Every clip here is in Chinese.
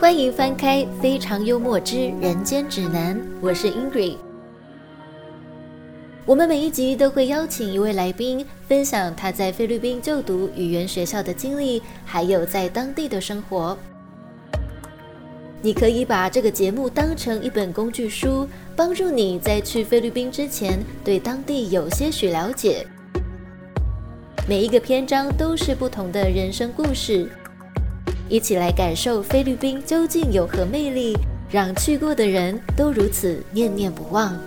欢迎翻开《非常幽默之人间指南》，我是 Ingrid。我们每一集都会邀请一位来宾分享他在菲律宾就读语言学校的经历，还有在当地的生活。你可以把这个节目当成一本工具书，帮助你在去菲律宾之前对当地有些许了解。每一个篇章都是不同的人生故事，一起来感受菲律宾究竟有何魅力，让去过的人都如此念念不忘。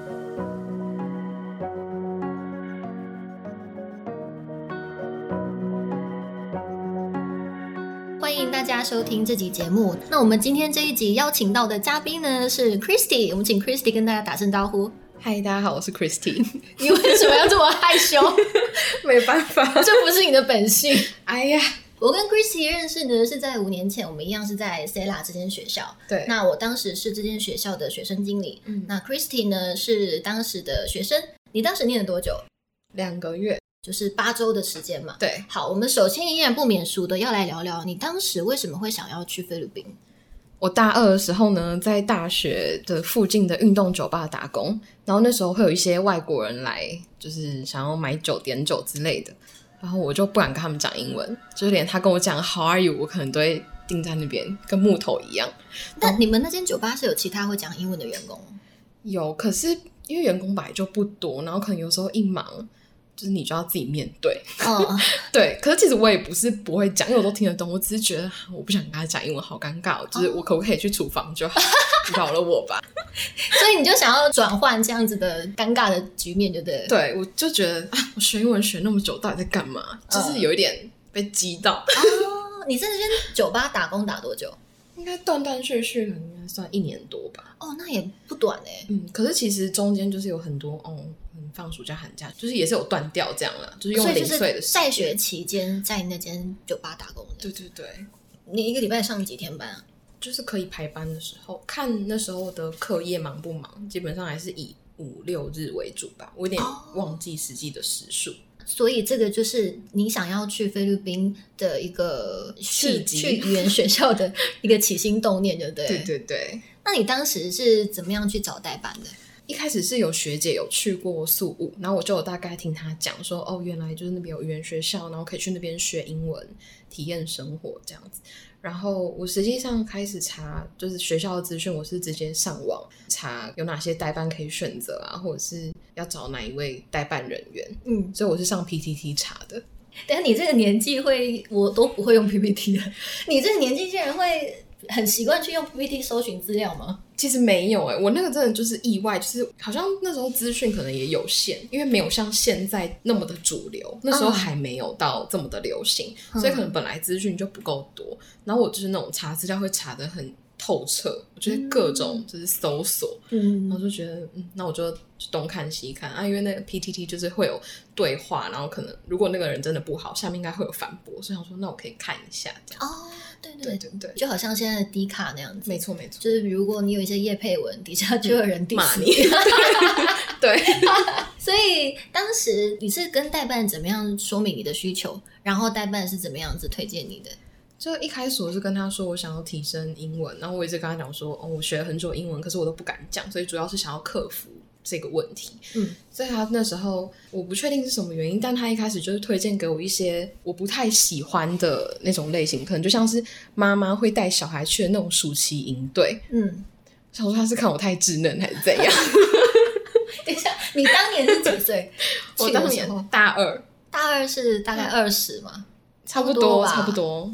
欢迎大家收听这集节目。那我们今天这一集邀请到的嘉宾呢是 Christy，我们请 Christy 跟大家打声招呼。嗨，大家好，我是 Christine。你为什么要这么害羞？没办法，这不是你的本性。哎呀，我跟 Christie 认识呢是在五年前，我们一样是在 Sela 这间学校。对，那我当时是这间学校的学生经理。嗯那 Christie 呢是当时的学生。你当时念了多久？两个月，就是八周的时间嘛。对，好，我们首先依然不免俗的要来聊聊，你当时为什么会想要去菲律宾？我大二的时候呢，在大学的附近的运动酒吧打工，然后那时候会有一些外国人来，就是想要买酒、点酒之类的，然后我就不敢跟他们讲英文，就是连他跟我讲 How are you，我可能都会定在那边，跟木头一样。那你们那间酒吧是有其他会讲英文的员工？有，可是因为员工本来就不多，然后可能有时候一忙，就是你就要自己面对。嗯，对，可是其实我也不是不会讲，因为我都听得懂。我只是觉得我不想跟他讲英文，好尴尬哦。就是我可不可以去厨房就好，饶了我吧。所以你就想要转换这样子的尴尬的局面，对不对？对，我就觉得啊，我学英文学那么久，到底在干嘛？就是有一点被激到。哦，你在这边酒吧打工打多久？应该断断续续的，应该算一年多吧。哦，那也不短哎。嗯，可是其实中间就是有很多哦，嗯放暑假寒假，就是也是有断掉这样啦，就是用零碎的时间是在学期间在那间酒吧打工的。对对对，你一个礼拜上几天班啊？就是可以排班的时候，看那时候的课业忙不忙，基本上还是以五六日为主吧。我有点哦忘记实际的时数。所以这个就是你想要去菲律宾的一个去语言学校的一个起心动念，对不对？对对对，那你当时是怎么样去找代班的？一开始是有学姐有去过宿务，然后我就有大概听她讲说，哦，原来就是那边有语言学校，然后可以去那边学英文，体验生活这样子。然后我实际上开始查，就是学校的资讯，我是直接上网查有哪些代办可以选择啊，或者是要找哪一位代办人员，嗯，所以我是上 PTT 查的。但你这个年纪会，我都不会用 PPT 的。你这个年纪竟然会很习惯去用 PPT 搜寻资料吗？其实没有哎、我那个真的就是意外，就是好像那时候资讯可能也有限，因为没有像现在那么的主流，那时候嗯还没有到这么的流行，嗯所以可能本来资讯就不够多。然后我就是那种查资料会查的很透彻，我觉得各种就是搜索，然后嗯，就觉得嗯，那我就东看西看啊，因为那个 PTT 就是会有对话，然后可能如果那个人真的不好，下面应该会有反驳，所以想说那我可以看一下这样。哦，对对对对对，就好像现在的 D 卡那样子，没错没错，就是如果你有一些叶配文，底下就有人骂你，对。所以当时你是跟代办怎么样说明你的需求，然后代办是怎么样子推荐你的？就一开始我是跟他说我想要提升英文，然后我一直跟他讲说，哦，我学了很久英文，可是我都不敢讲，所以主要是想要克服这个问题。嗯，所以他那时候我不确定是什么原因，但他一开始就是推荐给我一些我不太喜欢的那种类型，可能就像是妈妈会带小孩去的那种暑期营队。嗯，想说他是看我太稚嫩还是怎样？等一下，你当年是几岁？我当年大二，大二是大概二十嘛，差不多差不多，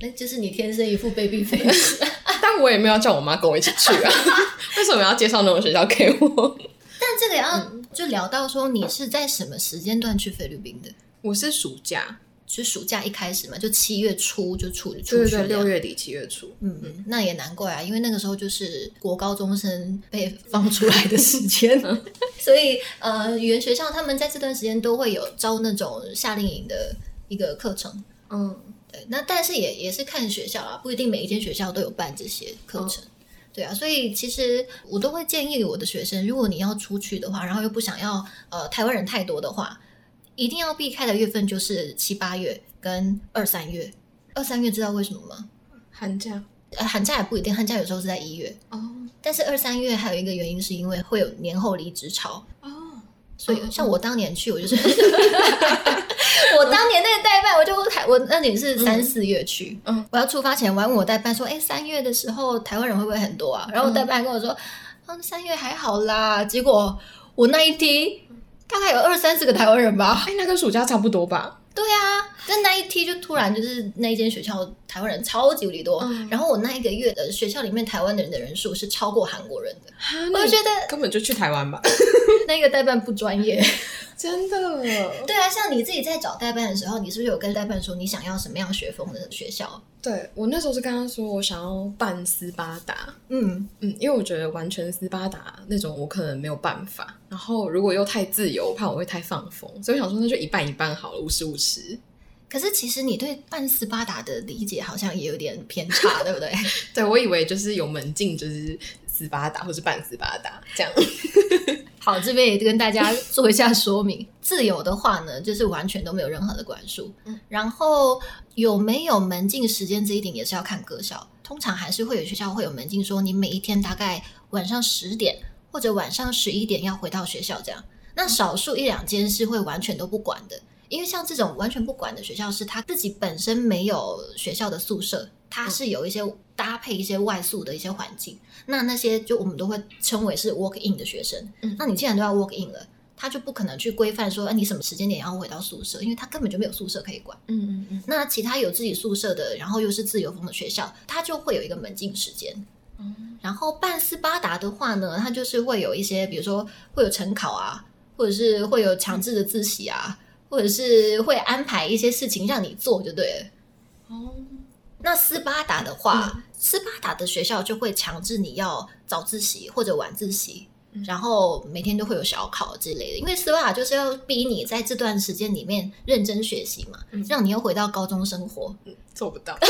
那就是你天生一副 baby face。但我也没有叫我妈跟我一起去啊。为什么要介绍那种学校给我？但这个要就聊到说，你是在什么时间段去菲律宾的？我是暑假，是暑假一开始嘛，就七月初就出出去六月底七月初。嗯，嗯，那也难怪啊，因为那个时候就是国高中生被放出来的时间，所以呃，语言学校他们在这段时间都会有招那种夏令营的一个课程。嗯，对，那但是也也是看学校啊，不一定每一间学校都有办这些课程。对啊，所以其实我都会建议我的学生，如果你要出去的话，然后又不想要呃台湾人太多的话，一定要避开的月份就是七八月跟二三月。二三月知道为什么吗？寒假呃，寒假也不一定，寒假有时候是在一月，哦但是二三月还有一个原因是因为会有年后离职潮，哦，所以像我当年去，我就是 我当年那个代办，我就台我那年是三四月去，嗯我要出发前，我还问我代办说，哎，三月的时候台湾人会不会很多啊？然后我代办跟我说，嗯，三月还好啦。结果我那一天大概有二三十个台湾人吧。哎，那跟暑假差不多吧？对啊，但那一天就突然就是那一间学校台湾人超级无敌多，嗯然后我那一个月的学校里面台湾人的人数是超过韩国人的，哈，我就觉得根本就去台湾吧？那个代办不专业。真的，对啊，像你自己在找代办的时候，你是不是有跟代办说你想要什么样学风的学校？对我那时候是跟他说我想要办斯巴达，嗯，嗯，因为我觉得完全斯巴达那种我可能没有办法，然后如果又太自由，我怕我会太放风，所以我想说那就一半一半好了，五十五十。可是其实你对半斯巴达的理解好像也有点偏差，对不对？对我以为就是有门禁就是斯巴达或是半斯巴达这样。好，这边也跟大家做一下说明。自由的话呢，就是完全都没有任何的管束。嗯然后有没有门禁时间这一点也是要看各校，通常还是会有学校会有门禁，说你每一天大概晚上十点或者晚上十一点要回到学校这样。那少数一两间是会完全都不管的，因为像这种完全不管的学校，是他自己本身没有学校的宿舍，它是有一些搭配一些外宿的一些环境。那那些就我们都会称为是 walk in 的学生。嗯那你既然都要 walk in 了，他就不可能去规范说，哎，你什么时间点要回到宿舍，因为他根本就没有宿舍可以管。嗯嗯嗯。那其他有自己宿舍的，然后又是自由风的学校，它就会有一个门禁时间。嗯然后办斯巴达的话呢，它就是会有一些，比如说会有晨考啊，或者是会有强制的自习啊，或者是会安排一些事情让你做，就对了。哦，那斯巴达的话，斯巴达的学校就会强制你要早自习或者晚自习，然后每天都会有小考之类的。因为斯巴达就是要逼你在这段时间里面认真学习嘛，让你又回到高中生活。做不到。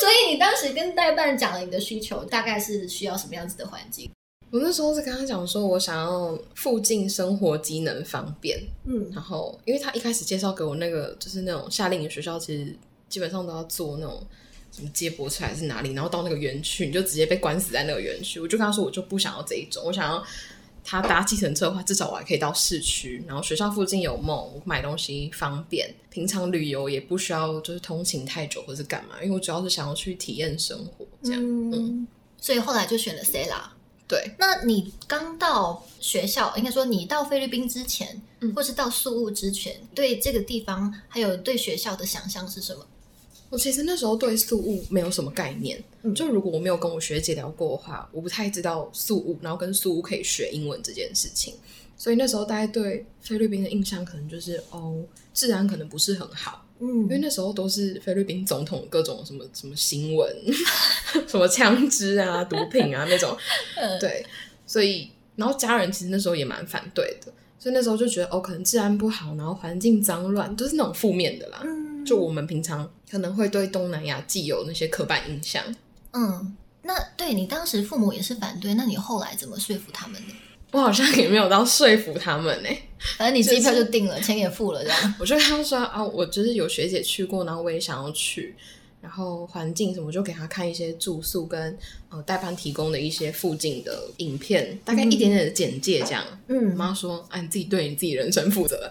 所以你当时跟代办讲了你的需求，大概是需要什么样子的环境？我那时候是跟他讲说，我想要附近生活机能方便，嗯然后因为他一开始介绍给我那个就是那种夏令营学校，其实基本上都要做那种什么接驳车还是哪里，然后到那个园区你就直接被关死在那个园区。我就跟他说，我就不想要这一种，我想要他搭计程车的话，至少我还可以到市区，然后学校附近有梦，我买东西方便，平常旅游也不需要就是通勤太久或是干嘛，因为我主要是想要去体验生活这样。嗯，所以后来就选了 Stella。对，那你刚到学校，应该说你到菲律宾之前，嗯或是到宿务之前，对这个地方还有对学校的想象是什么？我其实那时候对素物没有什么概念，嗯就如果我没有跟我学姐聊过的话，我不太知道素物，然后跟素物可以学英文这件事情。所以那时候大家对菲律宾的印象可能就是哦，治安可能不是很好，嗯因为嗯，那时候都是菲律宾总统各种什么什么新闻，什么枪支啊、毒品啊那种，呃，对，所以然后家人其实那时候也蛮反对的，所以那时候就觉得哦，可能治安不好，然后环境脏乱，都是那种负面的啦。嗯，就我们平常可能会对东南亚既有那些刻板印象。嗯，那对你当时父母也是反对，那你后来怎么说服他们呢？我好像也没有到说服他们呢、反正你机票就定了，钱也付了，这样。我就跟他说啊，我就是有学姐去过，然后我也想要去，然后环境什么，我就给他看一些住宿跟呃代班提供的一些附近的影片，大概一点点的简介这样。我嗯，妈说，啊，你自己对你自己人生负责。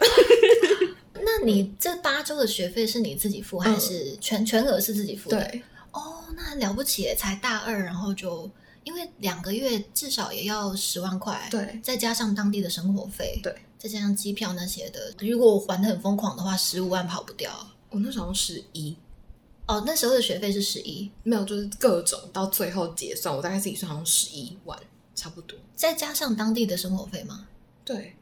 那你这八周的学费是你自己付，还是全全额是自己付的？对，哦，那很了不起，才大二，然后就因为两个月至少也要十万块，对，再加上当地的生活费，对，再加上机票那些的，如果我还的很疯狂的话，十五万跑不掉。我那时候十一，哦，那时候的学费是十一，没有，就是各种到最后结算，我大概自己算好像十一万，差不多。再加上当地的生活费吗？对，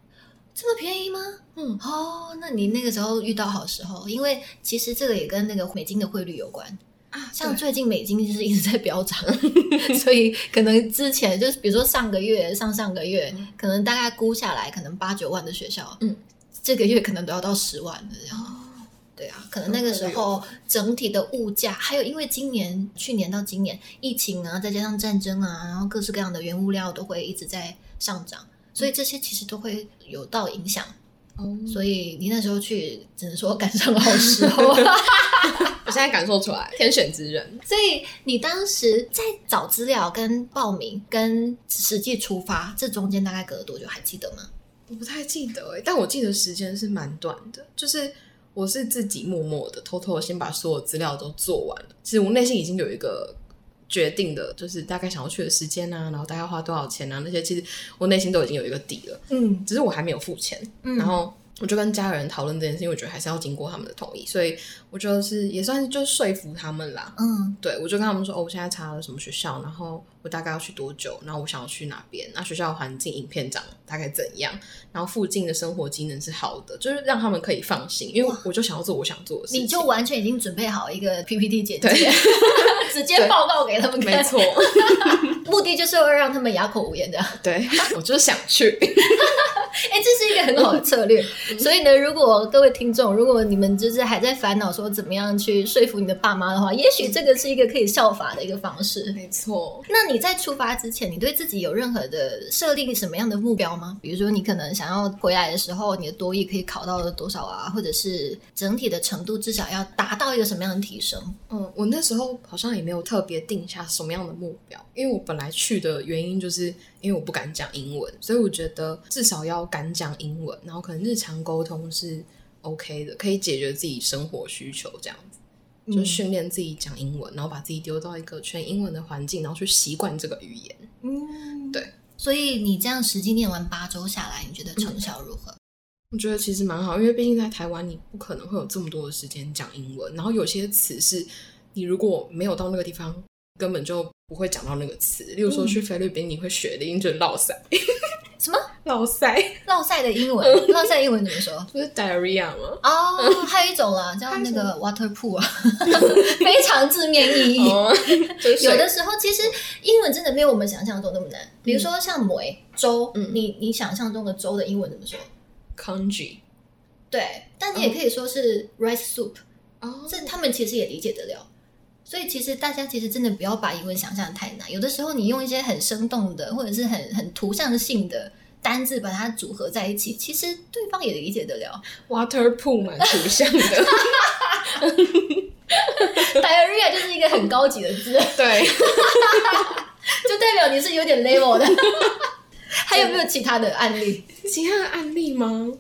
这么便宜吗？嗯，哦，那你那个时候遇到好时候，因为其实这个也跟那个美金的汇率有关。啊，像最近美金就是一直在飙涨，所以可能之前就是比如说上个月、上上个月，可能大概估下来可能八九万的学校，嗯，这个月可能都要到十万了这样。对啊，可能那个时候整体的物价，还有因为今年、去年到今年疫情啊，再加上战争啊，然后各式各样的原物料都会一直在上涨，所以这些其实都会有到影响哦，所以你那时候去，只能说赶上好时候。我现在感受出来，天选之人。所以你当时在找资料、跟报名、跟实际出发，这中间大概隔了多久？还记得吗？我不太记得哎、但我记得时间是蛮短的，就是我是自己默默的、偷偷的先把所有资料都做完了。其实我内心已经有一个决定的，就是大概想要去的时间啊，然后大概花多少钱啊，那些其实我内心都已经有一个底了，嗯只是我还没有付钱。嗯然后我就跟家人讨论这件事情，因为我觉得还是要经过他们的同意，所以我就是也算是就说服他们啦。嗯对，我就跟他们说，哦，我现在查了什么学校，然后我大概要去多久，然后我想要去哪边，那学校的环境、影片长大概怎样，然后附近的生活机能是好的，就是让他们可以放心，因为我就想要做我想做的事情。你就完全已经准备好一个 PPT 简介对，直接报告给他们看，没错，目的就是要让他们哑口无言的。对我就是想去。哎、这是一个很好的策略。所以呢，如果各位听众，如果你们就是还在烦恼说怎么样去说服你的爸妈的话，也许这个是一个可以效法的一个方式。没错，那你在出发之前，你对自己有任何的设立什么样的目标吗？比如说，你可能想要回来的时候，你的多益可以考到多少啊，或者是整体的程度至少要达到一个什么样的提升？嗯，我那时候好像也没有特别定下什么样的目标，因为我本来去的原因就是因为我不敢讲英文，所以我觉得至少要敢讲英文，然后可能日常沟通是 OK 的，可以解决自己生活需求这样子。就训练自己讲英文，然后把自己丢到一个全英文的环境，然后去习惯这个语言。嗯，对。所以你这样实际念完八周下来，你觉得成效如何？我觉得其实蛮好，因为毕竟在台湾，你不可能会有这么多的时间讲英文，然后有些词是你如果没有到那个地方，根本就不会讲到那个词。例如说去菲律宾，你会学的音就是落塞，落塞绕赛的英文？落塞英文怎么说？不是 diarrhea 吗？哦，还有一种啦，叫那个 water pool 啊，非常字面意义。有的时候其实英文真的没有我们想象中那么难。比如说像梅粥，嗯你你想象中的粥的英文怎么说？congee 对，但你也可以说是 rice soup，、哦，这他们其实也理解得了。所以其实大家其实真的不要把英文想象得太难，有的时候你用一些很生动的或者是很很图像性的单字把它组合在一起，其实对方也理解得了。water pool 蛮图像的，diarrhea 就是一个很高级的字，对，就代表你是有点 level 的。还有没有其他的案例？其他的案例吗？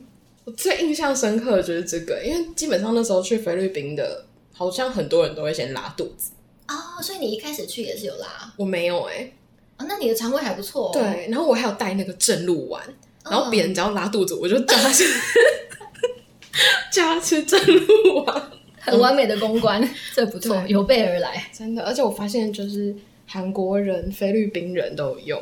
我最印象深刻的就是这个，因为基本上那时候去菲律宾的，好像很多人都会先拉肚子，哦，所以你一开始去也是有拉我没有哎、哦，那你的肠胃还不错、哦。对，然后我还有带那个正露丸，嗯，然后别人只要拉肚子，我就叫他吃，叫他吃正露丸。很完美的公关，这不错，有备而来真的，而且我发现就是韩国人、菲律宾人都有用，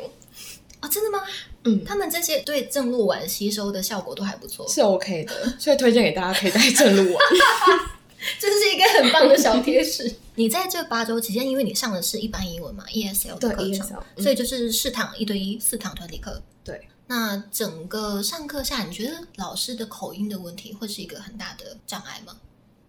哦，真的吗？嗯，他们这些对正露丸吸收的效果都还不错，是 OK 的，所以推荐给大家可以带正露丸。这是一个很棒的小贴士。你在这八周期间，因为你上的是一般英文嘛，ESL 的对课程所以就是四堂一对一，四堂团体课。对，那整个上课下，你觉得老师的口音的问题会是一个很大的障碍吗？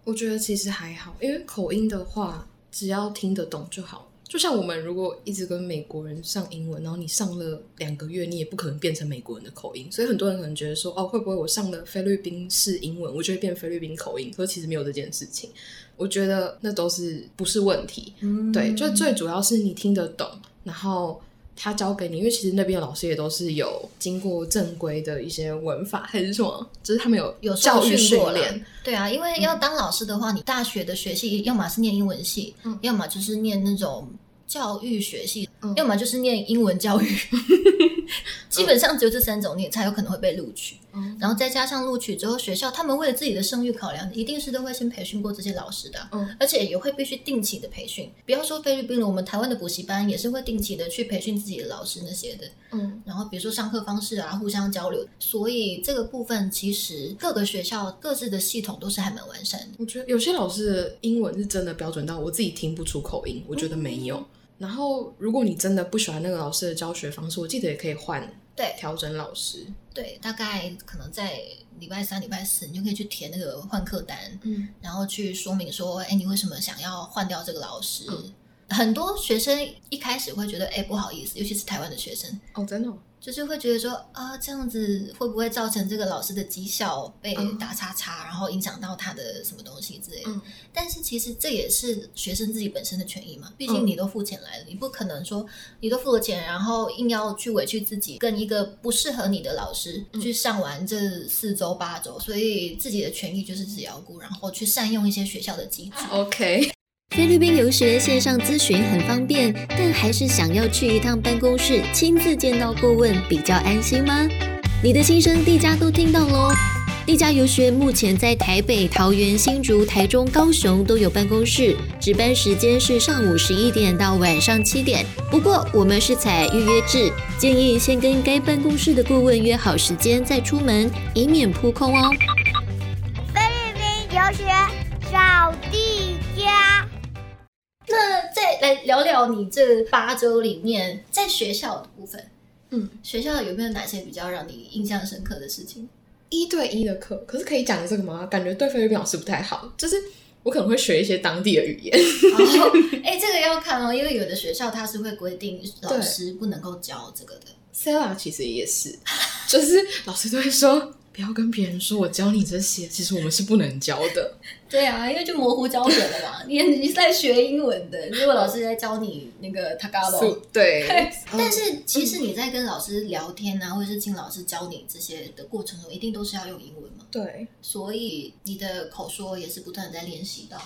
我觉得其实还好，因为口音的话，只要听得懂就好。就像我们如果一直跟美国人上英文，然后你上了两个月，你也不可能变成美国人的口音。所以很多人可能觉得说，哦，会不会我上了菲律宾式英文，我就会变菲律宾口音？可是其实没有这件事情。我觉得那都是不是问题。嗯对，就最主要是你听得懂，然后他教给你，因为其实那边的老师也都是有经过正规的一些文法还是什么，就是他们有有教育训练。对啊，因为要当老师的话，你大学的学系要么是念英文系，嗯要么就是念那种教育学系，嗯要么就是念英文教育。基本上只有这三种，你才有可能会被录取。嗯然后再加上录取之后，学校他们为了自己的声誉考量，一定是都会先培训过这些老师的啊、嗯而且也会必须定期的培训。不要说菲律宾了，我们台湾的补习班也是会定期的去培训自己的老师那些的。嗯，然后比如说上课方式啊，互相交流，所以这个部分其实各个学校各自的系统都是还蛮完善的。我觉得有些老师的英文是真的标准到我自己听不出口音，我觉得没有。然后，如果你真的不喜欢那个老师的教学方式，我记得也可以换对调整老师。对，大概可能在礼拜三、礼拜四，你就可以去填那个换课单，嗯，然后去说明说，哎，你为什么想要换掉这个老师？嗯很多学生一开始会觉得，哎，不好意思，尤其是台湾的学生，哦，真的、哦，就是会觉得说啊，这样子会不会造成这个老师的绩效被嗯打叉叉，然后影响到他的什么东西之类的。嗯但是其实这也是学生自己本身的权益嘛，毕竟嗯你都付钱来了，你不可能说你都付了钱，然后硬要去委屈自己，跟一个不适合你的老师嗯去上完这四周八周，所以自己的权益就是自己要顾，然后去善用一些学校的机制。OK，菲律宾游学线上咨询很方便，但还是想要去一趟办公室亲自见到顾问比较安心吗？你的心声，地家都听到喽。地家游学目前在台北、桃园、新竹、台中、高雄都有办公室，值班时间是上午十一点到晚上七点。不过我们是采预约制，建议先跟该办公室的顾问约好时间再出门，以免扑空哦。菲律宾游学找地家。那再来聊聊你这八周里面在学校的部分，嗯，学校有没有哪些比较让你印象深刻的事情？一对一的课，可是可以讲这个吗？感觉对菲律宾老师不太好，就是我可能会学一些当地的语言。然后，哎，这个要看哦，因为有的学校它是会规定老师不能够教这个的。Sara 其实也是，就是老师都会说不要跟别人说我教你这些，其实我们是不能教的。对啊，因为就模糊教学了嘛。你你是在学英文的，如果老师在教你那个 Tagalog，对，但是其实你在跟老师聊天啊，或者是请老师教你这些的过程中，一定都是要用英文嘛。对，所以你的口说也是不断地在练习到。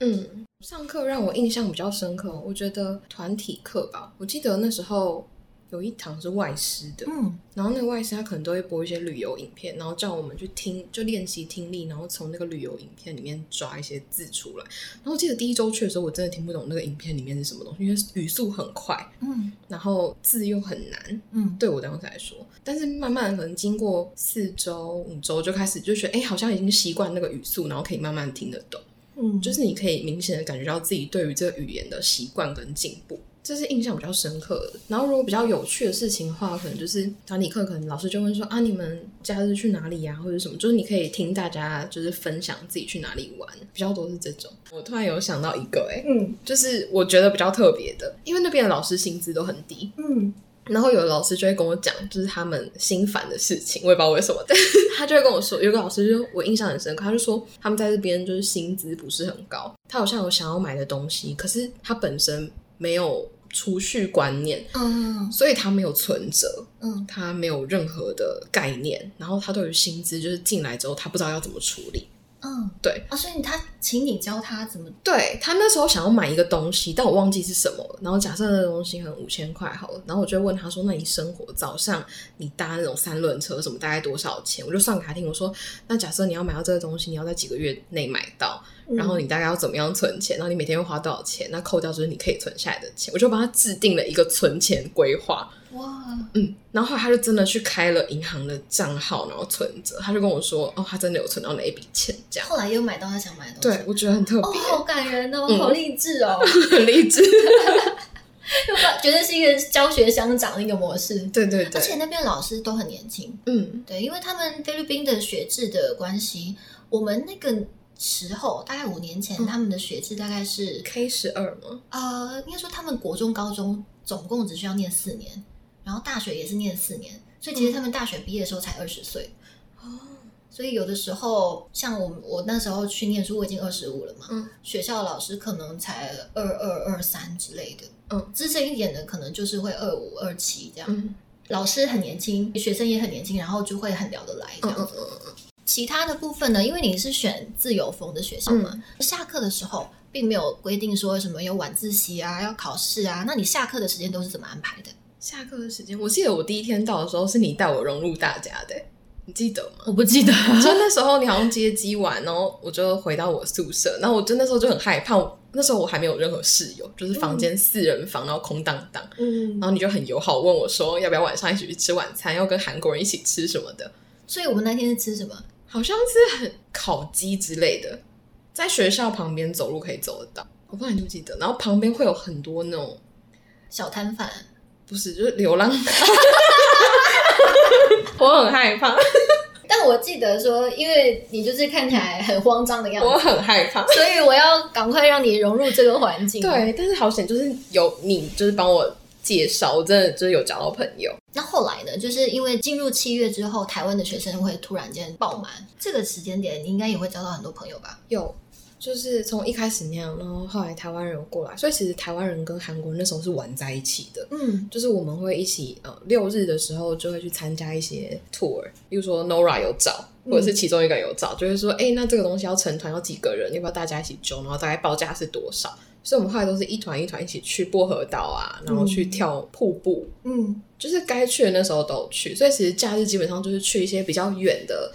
嗯，上课让我印象比较深刻，我觉得团体课吧，我记得那时候有一堂是外师的，嗯，然后那个外师他可能都会播一些旅游影片，然后叫我们去听，就练习听力，然后从那个旅游影片里面抓一些字出来。然后我记得第一周去的时候，我真的听不懂那个影片里面是什么东西，因为语速很快，嗯然后字又很难，嗯，对我当时来说。但是慢慢可能经过四周、五周，就开始就觉得，哎，好像已经习惯那个语速，然后可以慢慢听得懂。嗯，就是你可以明显的感觉到自己对于这个语言的习惯跟进步，这是印象比较深刻的。然后如果比较有趣的事情的话，可能就是团体课，可能老师就会说啊，你们假日去哪里呀、或者什么，就是你可以听大家就是分享自己去哪里玩，比较多是这种。我突然有想到一个、哎，嗯就是我觉得比较特别的，因为那边的老师薪资都很低，嗯然后有的老师就会跟我讲，就是他们心烦的事情，我也不知道为什么，但是 他就会跟我说，有个老师就我印象很深刻，他就说他们在这边就是薪资不是很高，他好像有想要买的东西，可是他本身没有储蓄观念，嗯所以他没有存折，嗯他没有任何的概念，然后他对于薪资就是进来之后，他不知道要怎么处理。嗯，对啊，所以他请你教他怎么，对他那时候想要买一个东西，但我忘记是什么了。然后假设那个东西可能五千块好了，然后我就会问他说：“那你生活早上你搭那种三轮车什么大概多少钱？”我就算给他听，我说：“那假设你要买到这个东西，你要在几个月内买到，然后你大概要怎么样存钱？然后你每天会花多少钱？那扣掉就是你可以存下来的钱。”我就帮他制定了一个存钱规划。哇，嗯，然后他就真的去开了银行的账号，然后存着。他就跟我说：“哦，他真的有存到那一笔钱。”这样，后来又买到他想买的东西，对我觉得很特别哦，好感人哦，嗯好励志哦，很励志。又把觉得是一个教学相长的一个模式。对对对，而且那边老师都很年轻，嗯对，因为他们菲律宾的学制的关系，我们那个时候大概五年前，嗯他们的学制大概是，K 十二吗？呃，应该说他们国中、高中总共只需要念四年，然后大学也是念四年，所以其实他们大学毕业的时候才二十岁。哦，所以有的时候，像我我那时候去念书，我已经二十五了嘛，嗯学校老师可能才二二二三之类的，嗯资深一点的可能就是会二五二七这样。嗯老师很年轻，学生也很年轻，然后就会很聊得来这嗯样子。嗯嗯其他的部分呢，因为你是选自由风的学校嘛，下课的时候并没有规定说什么有晚自习啊、要考试啊，那你下课的时间都是怎么安排的？下课的时间，我记得我第一天到的时候是你带我融入大家的，你记得吗？我不记得，就那时候你好像接机完，然后我就回到我宿舍，然后我就那时候就很害怕，我那时候我还没有任何室友，就是房间四人房，然后空荡荡，嗯然，后你就很友好问我说要不要晚上一起去吃晚餐，要跟韩国人一起吃什么的，所以我们那天是吃什么？好像是很烤鸡之类的，在学校旁边走路可以走得到，我不知道你记不记得，然后旁边会有很多那种小摊贩。不是就是流浪汉，我很害怕，但我记得说，因为你就是看起来很慌张的样子我，很害怕。所以我要赶快让你融入这个环境。，对，但是好险，就是有你，就是帮我介绍，我真的就是有交到朋友。那后来呢？就是因为进入七月之后，台湾的学生会突然间爆满，这个时间点你应该也会交到很多朋友吧？有，就是从一开始那样，然后后来台湾人有过来，所以其实台湾人跟韩国人那时候是玩在一起的。嗯，就是我们会一起，呃，六日的时候就会去参加一些 tour，比如说 Nora 有找，或者是其中一个有找，就会说，哎、那这个东西要成团要几个人，要不要大家一起揪，然后大概报价是多少？所以我们后来都是一团一团一起去薄荷岛啊，然后去跳瀑布，嗯，就是该去的那时候都有去，所以其实假日基本上就是去一些比较远的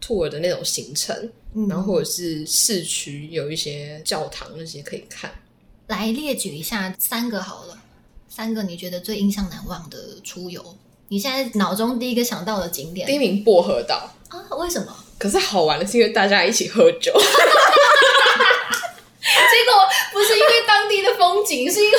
tour 的那种行程，嗯然后或者是市区有一些教堂那些可以看。来列举一下三个好了，三个你觉得最印象难忘的出游，你现在脑中第一个想到的景点第一名薄荷岛，啊？为什么？可是好玩的是因为大家一起喝酒。结果不是因为当地的风景，是因为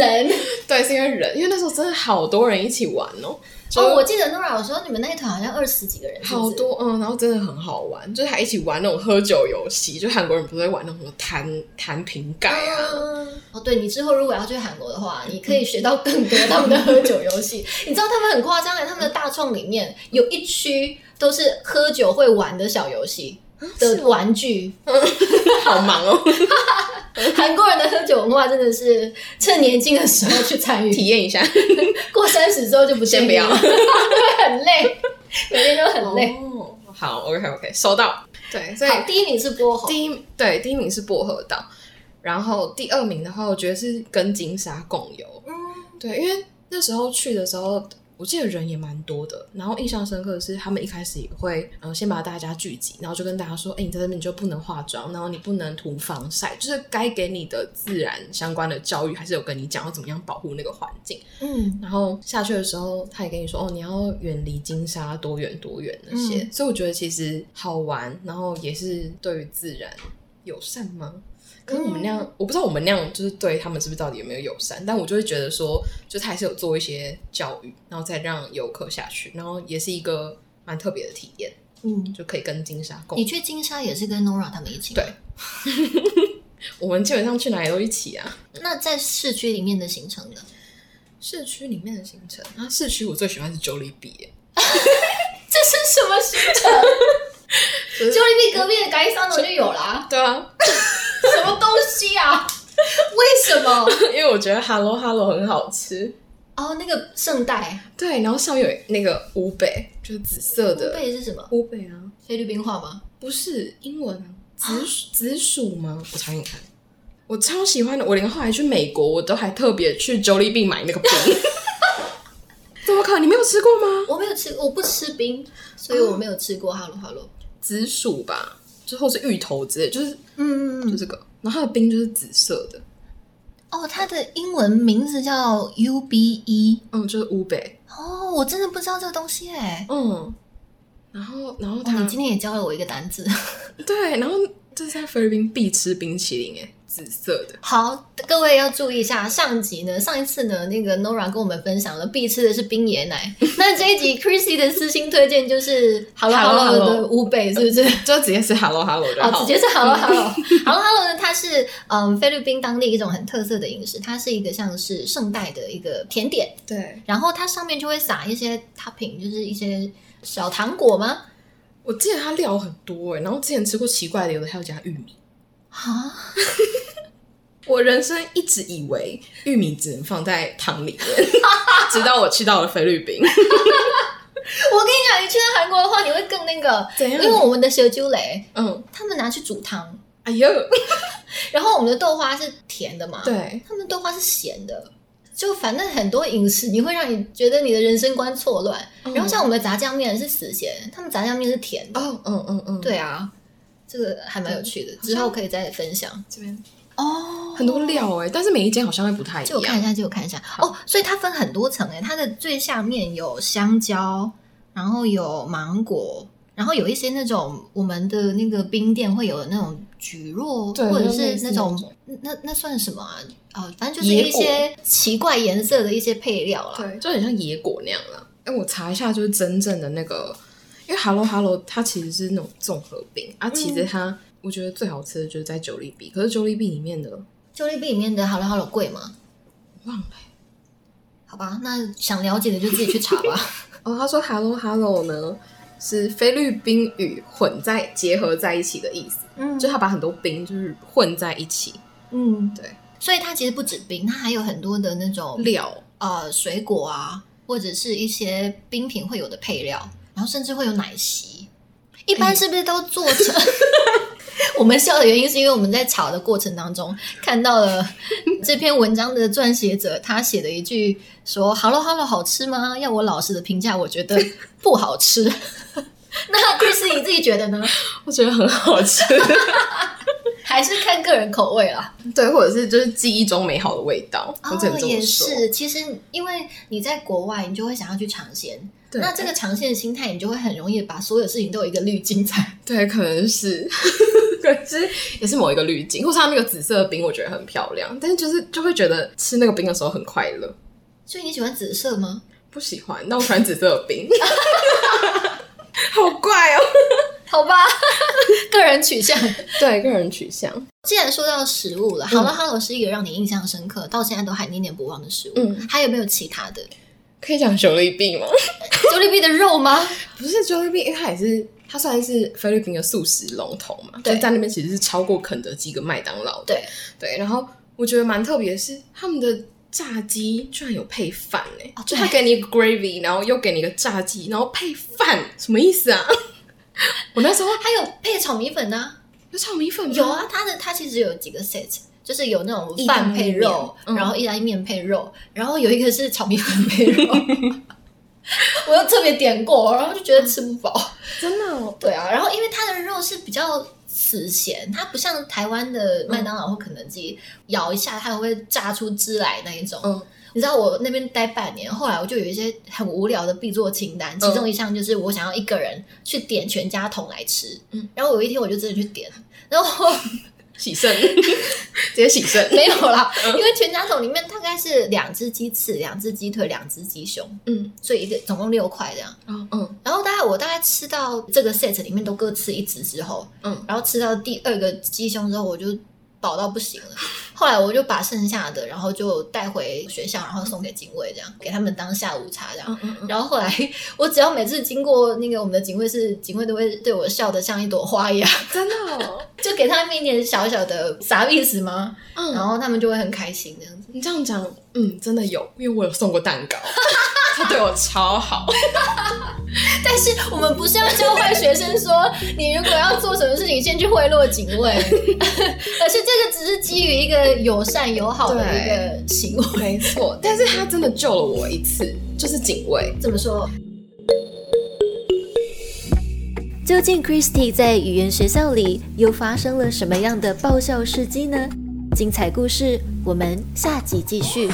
人。对，是因为人，因为那时候真的好多人一起玩哦，就哦，我记得 Nora 有说你们那一团好像二十几个人，是是好多嗯，然后真的很好玩，就是还一起玩那种喝酒游戏，就韩国人不是会玩那种什么弹弹瓶盖啊，嗯哦，对你之后如果要去韩国的话，你可以学到更多 他们的喝酒游戏。你知道他们很夸张哎，他们的大创里面有一区都是喝酒会玩的小游戏 的玩具。好忙哦，韩国人的喝酒文化真的是趁年轻的时候去参与，体验一下，过三十之后就不先不会很累，每天都很累。哦，好，OK OK，收到。对，所以，第一名是薄荷，第一对第一名是薄荷岛，然后第二名的话，我觉得是跟金沙共游。嗯，对，因为那时候去的时候，我记得人也蛮多的。然后印象深刻的是，他们一开始也会，呃，先把大家聚集，然后就跟大家说，哎、你在这边你就不能化妆，然后你不能涂防晒，就是该给你的自然相关的教育，还是有跟你讲要怎么样保护那个环境。嗯，然后下去的时候，他也跟你说，哦，你要远离金沙多远多远那些。嗯所以我觉得其实好玩，然后也是对于自然友善吗？可是我们那样，嗯我不知道我们那样就是对他们是不是到底有没有友善，但我就会觉得说，就他还是有做一些教育，然后再让游客下去，然后也是一个蛮特别的体验，嗯，就可以跟金沙共你。去金沙也是跟 Nora 他们一起吗？对 我们基本上去哪里都一起啊。那在市区里面的行程呢？市区里面的行程，啊，市区我最喜欢是九里比耶，这是什么行程？就是就利比隔壁的改桑我就有啦，对啊，什么东西啊？为什么？因为我觉得 Hello Hello 很好吃。哦，那个圣代对，然后上面有那个乌贝，就是紫色乌的贝是什么？乌贝啊，菲律宾话吗？不是英文啊，紫薯紫薯吗？我尝给你看，我超喜欢的，我连后来去美国，我都还特别去 Jollibee 买那个冰。怎么可能？你没有吃过吗？我没有吃，我不吃冰，所以我没有吃过。Hello Hello，紫薯吧，之后是芋头之类，就是嗯嗯嗯，就这个，然后它的冰就是紫色的，哦，它的英文名字叫 U B E。嗯，就是乌北，哦，我真的不知道这个东西哎。嗯，然后然后哦，你今天也教了我一个单字。对，然后这是在菲律宾必吃冰淇淋，哎，紫色的，好，各位要注意一下，上集呢，上一次呢，那个 Nora 跟我们分享了必吃的是冰椰奶，那这一集 Chrissy 的私心推荐就是 Hello Hello 的乌贝，是不是？就直接是 Hello Hello 的好，哦，直接是 Hello Hello Hello Hello 呢，它是嗯菲律宾当地一种很特色的饮食，它是一个像是圣代的一个甜点，对。然后它上面就会撒一些 topping，就是一些小糖果吗？我记得它料很多哎，然后之前吃过奇怪的，有的还要加玉米。啊，我人生一直以为玉米只能放在汤里面，直到我去到了菲律宾。我跟你讲，你去到韩国的话，你会更那个，因为我们的小酒雷，嗯，他们拿去煮汤，哎呦，然后我们的豆花是甜的嘛，，对，他们豆花是咸的。就反正很多饮食，你会让你觉得你的人生观错乱。嗯然后像我们的炸酱面是死咸，他们炸酱面是甜的。哦，嗯嗯嗯，，对啊，这个还蛮有趣的，之后可以再分享。这边哦很多料哎，但是每一间好像会不太一样。就我看一下，就我看一下。哦，所以它分很多层诶，它的最下面有香蕉，然后有芒果，然后有一些那种我们的那个冰店会有的那种橘络，或者是那种种那那算什么啊？哦，反正就是一些奇怪颜色的一些配料啦。对，就很像野果那样啦。哎，我查一下，就是真正的那个，因为 Hello Hello 它其实是那种综合饼啊，其实它、我觉得最好吃的就是在九里比，可是九里比里面的就利比里面的 Hello Hello 贵吗？忘了欸，好吧，那想了解的就自己去查吧。哦，他说 “hello hello” 呢是菲律宾语混在结合在一起的意思，嗯。就他把很多冰就是混在一起，嗯，对，所以它其实不止冰，它还有很多的那种料。呃水果啊，或者是一些冰品会有的配料，然后甚至会有奶昔。一般是不是都做成？我们笑的原因是因为我们在炒的过程当中看到了这篇文章的撰写者他写的一句说：“Hello Hello，好吃吗？”要我老实的评价，我觉得不好吃。那 Chris 你自己觉得呢？我觉得很好吃，还是看个人口味啦。对，或者是就是记忆中美好的味道，哦也。是，其实因为你在国外，你就会想要去尝鲜。对那这个长线的心态，你就会很容易把所有事情都有一个滤镜在。对，可能是，可是也是某一个滤镜，或是它那个紫色的冰，我觉得很漂亮，但是就是就会觉得吃那个冰的时候很快乐。所以你喜欢紫色吗？不喜欢，那我喜欢紫色的冰，好怪哦。好吧，个人取向。对，个人取向。既然说到食物了，Hello Hello 是一个让你印象深刻，到现在都还念念不忘的食物。嗯还有没有其他的？可以讲九利币吗？九里币的肉吗？不是九利币，因为它也是它算是菲律宾的素食龙头嘛，对就在那边其实是超过肯德基跟麦当劳的。对，对，然后我觉得蛮特别的是，他们的炸鸡居然有配饭哎、哦就他给你一个 gravy，然后又给你一个炸鸡，然后配饭，什么意思啊？我那时候还有配炒米粉呢、有炒米粉吗有啊，它的它其实有几个 set，就是有那种饭配肉，嗯然后意大利面配肉，然后有一个是炒米粉配肉。我又特别点过，然后就觉得吃不饱。真的哦，对啊，然后因为它的肉是比较死咸，它不像台湾的麦当劳或肯德基，咬一下它会炸出汁来那一种。嗯你知道我那边待半年，后来我就有一些很无聊的必做清单，其中一项就是我想要一个人去点全家桶来吃。嗯然后有一天我就真的去点，然后喜胜，直接喜胜。没有啦，因为全家桶里面大概是两只鸡翅、两只鸡腿、两只鸡胸，嗯，所以一个总共六块这样。嗯嗯。然后大概我大概吃到这个 set 里面都各吃一只之后，嗯，然后吃到第二个鸡胸之后，我就饱到不行了。后来我就把剩下的，然后就带回学校，然后送给警卫，这样给他们当下午茶这样。嗯嗯嗯，然后后来，我只要每次经过那个我们的警卫室，警卫都会对我笑得像一朵花一样，真的哦，就给他们一点小小的啥意思吗？嗯，然后他们就会很开心这样子。你这样讲，嗯，真的有，因为我有送过蛋糕，他 对我超好。但是我们不是要教坏学生说，你如果要做什么事情，先去贿赂警卫，而是这个只是基于一个友善友好的一个行为。没错，但是他真的救了我一次，就是警卫。怎么说？究竟 Christy 在语言学校里又发生了什么样的爆笑事迹呢？精彩故事，我们下集继续。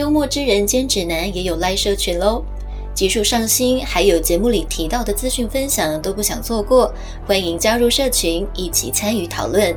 幽默之人间指南也有 live 社群喽，集数上新，还有节目里提到的资讯分享都不想错过，欢迎加入社群一起参与讨论。